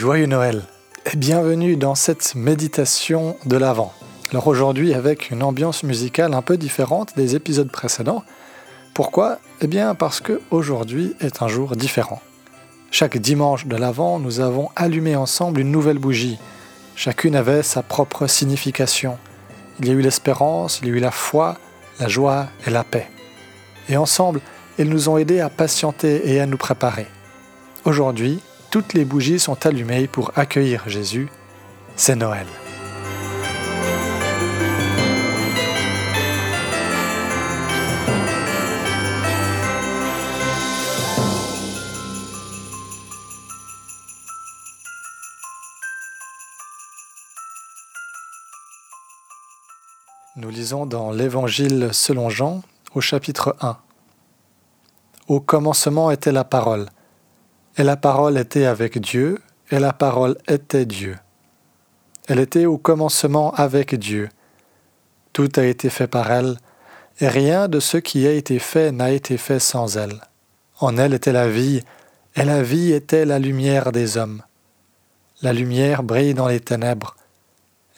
Joyeux Noël et bienvenue dans cette méditation de l'Avent. Alors aujourd'hui avec une ambiance musicale un peu différente des épisodes précédents. Pourquoi? Eh bien parce que aujourd'hui est un jour différent. Chaque dimanche de l'Avent, nous avons allumé ensemble une nouvelle bougie. Chacune avait sa propre signification. Il y a eu l'espérance, il y a eu la foi, la joie et la paix. Et ensemble, elles nous ont aidés à patienter et à nous préparer. Aujourd'hui, toutes les bougies sont allumées pour accueillir Jésus. C'est Noël. Nous lisons dans l'Évangile selon Jean au chapitre 1. Au commencement était la parole, et la parole était avec Dieu, et la parole était Dieu. Elle était au commencement avec Dieu. Tout a été fait par elle, et rien de ce qui a été fait n'a été fait sans elle. En elle était la vie, et la vie était la lumière des hommes. La lumière brille dans les ténèbres,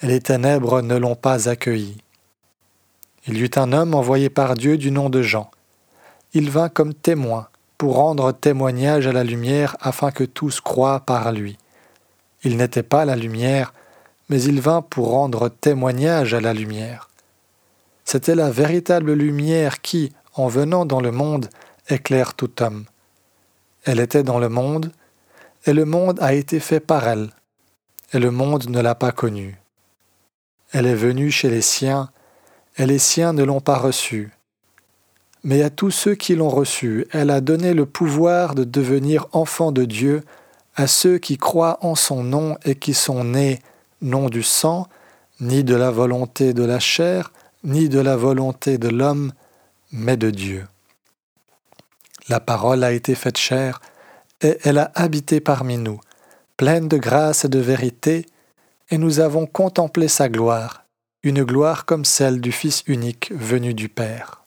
et les ténèbres ne l'ont pas accueillie. Il y eut un homme envoyé par Dieu du nom de Jean. Il vint comme témoin pour rendre témoignage à la lumière afin que tous croient par lui. Il n'était pas la lumière, mais il vint pour rendre témoignage à la lumière. C'était la véritable lumière qui, en venant dans le monde, éclaire tout homme. Elle était dans le monde, et le monde a été fait par elle, et le monde ne l'a pas connue. Elle est venue chez les siens, et les siens ne l'ont pas reçue. Mais à tous ceux qui l'ont reçue, elle a donné le pouvoir de devenir enfants de Dieu à ceux qui croient en son nom et qui sont nés non du sang, ni de la volonté de la chair, ni de la volonté de l'homme, mais de Dieu. La parole a été faite chair, et elle a habité parmi nous, pleine de grâce et de vérité, et nous avons contemplé sa gloire une gloire comme celle du Fils unique venu du Père.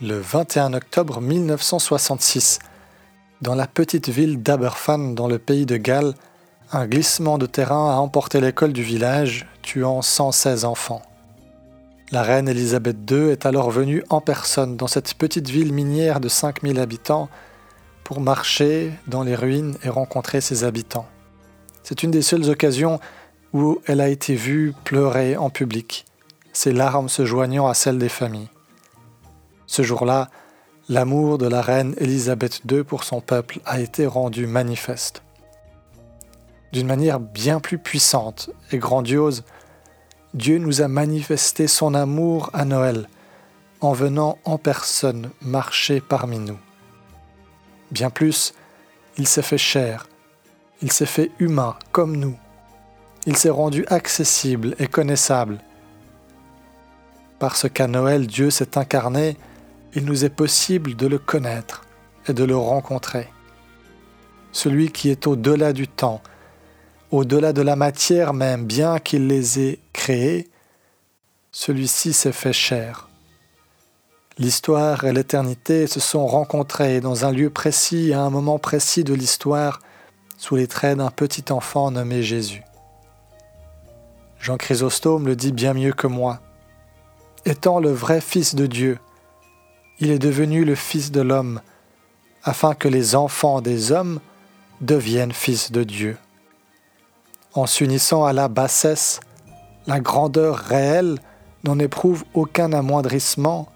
Le 21 octobre 1966, dans la petite ville d'Aberfan, dans le pays de Galles, un glissement de terrain a emporté l'école du village, tuant 116 enfants. La reine Élisabeth II est alors venue en personne dans cette petite ville minière de 5000 habitants pour marcher dans les ruines et rencontrer ses habitants. C'est une des seules occasions où elle a été vue pleurer en public, ses larmes se joignant à celles des familles. Ce jour-là, l'amour de la reine Élisabeth II pour son peuple a été rendu manifeste. D'une manière bien plus puissante et grandiose, Dieu nous a manifesté son amour à Noël en venant en personne marcher parmi nous. Bien plus, il s'est fait chair, il s'est fait humain comme nous, il s'est rendu accessible et connaissable. Parce qu'à Noël, Dieu s'est incarné il nous est possible de le connaître et de le rencontrer. Celui qui est au-delà du temps, au-delà de la matière même, bien qu'il les ait créés, celui-ci s'est fait chair. L'histoire et l'éternité se sont rencontrés dans un lieu précis à un moment précis de l'histoire, sous les traits d'un petit enfant nommé Jésus. Jean Chrysostome le dit bien mieux que moi. Étant le vrai Fils de Dieu, il est devenu le Fils de l'homme, afin que les enfants des hommes deviennent fils de Dieu. En s'unissant à la bassesse, la grandeur réelle n'en éprouve aucun amoindrissement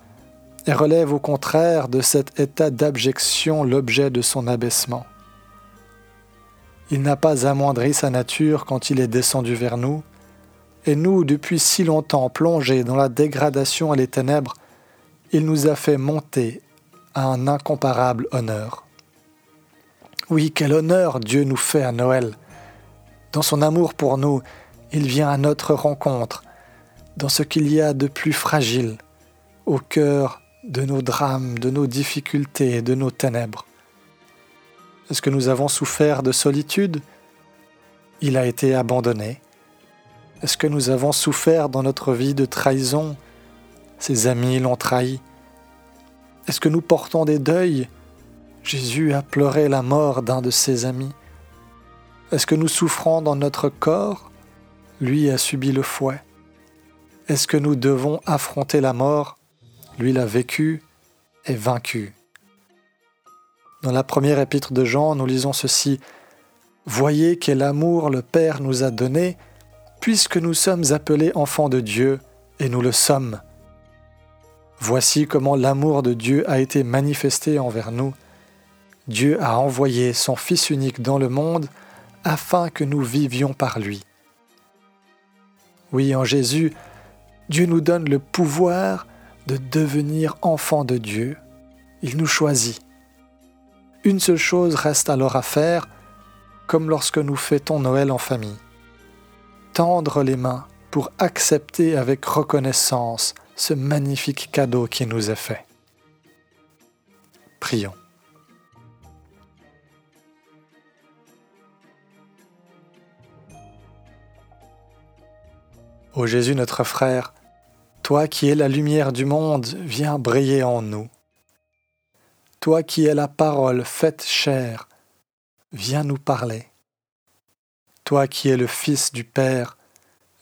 et relève au contraire de cet état d'abjection l'objet de son abaissement. Il n'a pas amoindri sa nature quand il est descendu vers nous, et nous, depuis si longtemps plongés dans la dégradation et les ténèbres, il nous a fait monter à un incomparable honneur. Oui, quel honneur Dieu nous fait à Noël. Dans son amour pour nous, il vient à notre rencontre, dans ce qu'il y a de plus fragile, au cœur de nos drames, de nos difficultés, de nos ténèbres Est-ce que nous avons souffert de solitude? Il a été abandonné. Est-ce que nous avons souffert dans notre vie de trahison? Ses amis l'ont trahi. Est-ce que nous portons des deuils? Jésus a pleuré la mort d'un de ses amis. Est-ce que nous souffrons dans notre corps? Lui a subi le fouet. Est-ce que nous devons affronter la mort? Lui l'a vécu et vaincu. Dans la première épître de Jean, nous lisons ceci. Voyez quel amour le Père nous a donné, puisque nous sommes appelés enfants de Dieu, et nous le sommes. Voici comment l'amour de Dieu a été manifesté envers nous. Dieu a envoyé son Fils unique dans le monde afin que nous vivions par lui. Oui, en Jésus, Dieu nous donne le pouvoir de devenir enfants de Dieu. Il nous choisit. Une seule chose reste alors à faire, comme lorsque nous fêtons Noël en famille. Tendre les mains pour accepter avec reconnaissance ce magnifique cadeau qui nous est fait. Prions. Ô Jésus notre frère, toi qui es la lumière du monde, viens briller en nous. Toi qui es la parole faite chair, viens nous parler. Toi qui es le Fils du Père,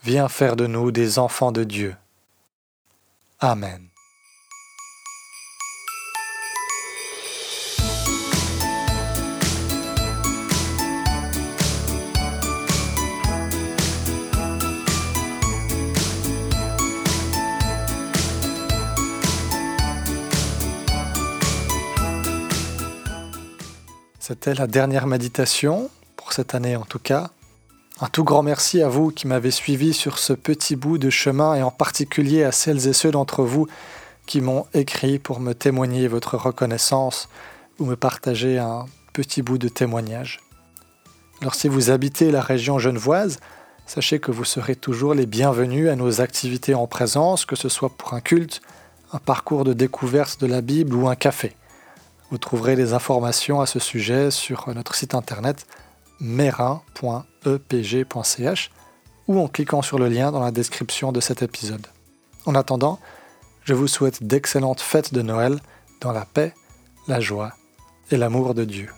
viens faire de nous des enfants de Dieu. Amen. C'était la dernière méditation, pour cette année en tout cas. Un tout grand merci à vous qui m'avez suivi sur ce petit bout de chemin et en particulier à celles et ceux d'entre vous qui m'ont écrit pour me témoigner votre reconnaissance ou me partager un petit bout de témoignage. Alors si vous habitez la région genevoise, sachez que vous serez toujours les bienvenus à nos activités en présence, que ce soit pour un culte, un parcours de découverte de la Bible ou un café. Vous trouverez les informations à ce sujet sur notre site internet merin.epg.ch ou en cliquant sur le lien dans la description de cet épisode. En attendant, je vous souhaite d'excellentes fêtes de Noël dans la paix, la joie et l'amour de Dieu.